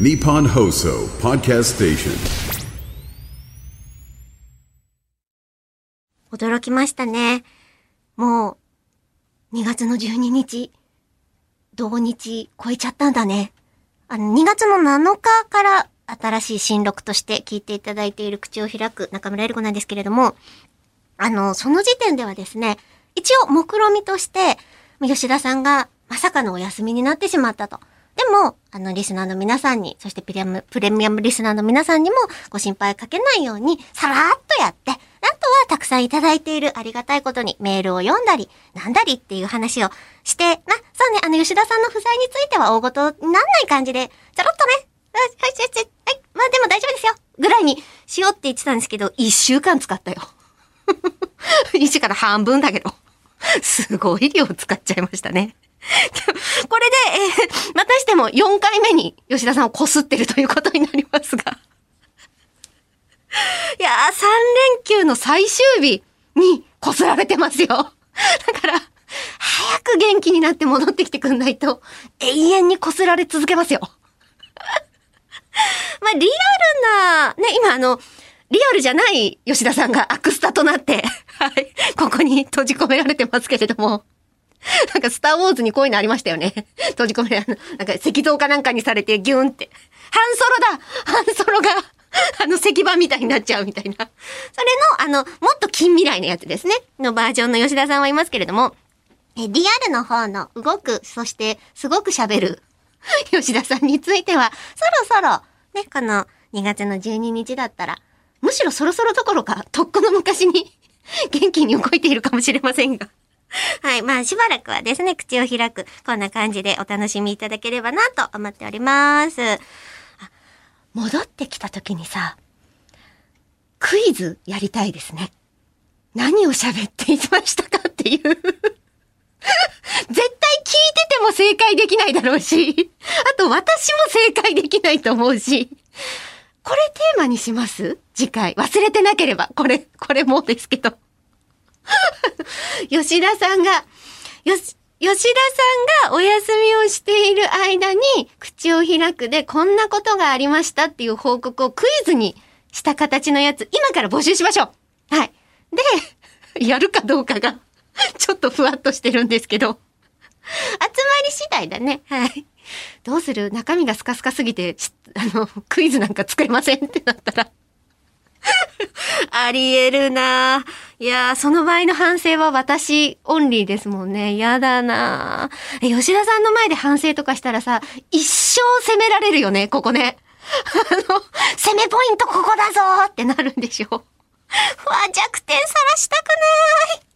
Nippon Hoso Podcast Station. 驚きましたね。もう、2月の12日、同日超えちゃったんだね。あの、2月の7日から新しい新録として聞いていただいている口を開く中村えり子なんですけれども、あの、その時点ではですね、一応目論みとして、吉田さんがまさかのお休みになってしまったと。も、あの、リスナーの皆さんに、そしてプレミアム、プレミアムリスナーの皆さんにもご心配かけないように、さらーっとやって、あとはたくさんいただいているありがたいことにメールを読んだり、なんだりっていう話をして、まあ、そうね、あの、吉田さんの不在については大ごとになんない感じで、ちょろっとね、はい、はい、はい、はい、まあでも大丈夫ですよ。ぐらいにしようって言ってたんですけど、一週間使ったよ。一週間の半分だけど。すごい量使っちゃいましたね。これで、えーまたしても4回目に吉田さんをこすってるということになりますが。いやー、3連休の最終日にこすられてますよ。だから、早く元気になって戻ってきてくんないと、永遠にこすられ続けますよ。まあ、リアルな、ね、今あの、リアルじゃない吉田さんがアクスタとなって、はい、ここに閉じ込められてますけれども、なんかスターウォーズにこういうのありましたよね。閉じ込められ、なんか石像かなんかにされてギュンって。ハンソロだハンソロが、あの石板みたいになっちゃうみたいな。それの、あの、もっと近未来のやつですね。のバージョンの吉田さんはいますけれども、え、リアルの方の動く、そしてすごく喋る吉田さんについては、そろそろ、ね、この2月の12日だったら、むしろそろそろどころか、とっくの昔に元気に動いているかもしれませんが。はい。まあ、しばらくはですね、口を開く、こんな感じでお楽しみいただければなと思っております。戻ってきた時にさ、クイズやりたいですね。何を喋っていましたかっていう。絶対聞いてても正解できないだろうし、あと私も正解できないと思うし、これテーマにします？次回。忘れてなければ。これ、これもですけど。吉田さんが、よし、吉田さんがお休みをしている間に、口を開くでこんなことがありましたっていう報告をクイズにした形のやつ、今から募集しましょうはい。で、やるかどうかが、ちょっとふわっとしてるんですけど。集まり次第だね。はい。どうする？中身がスカスカすぎて、あの、クイズなんか作れませんってなったら。ありえるなぁいやー、その場合の反省は私オンリーですもんね。やだなえ、吉田さんの前で反省とかしたらさ、一生責められるよね、ここね。あの、攻めポイントここだぞーってなるんでしょ。うわ、弱点さらしたくない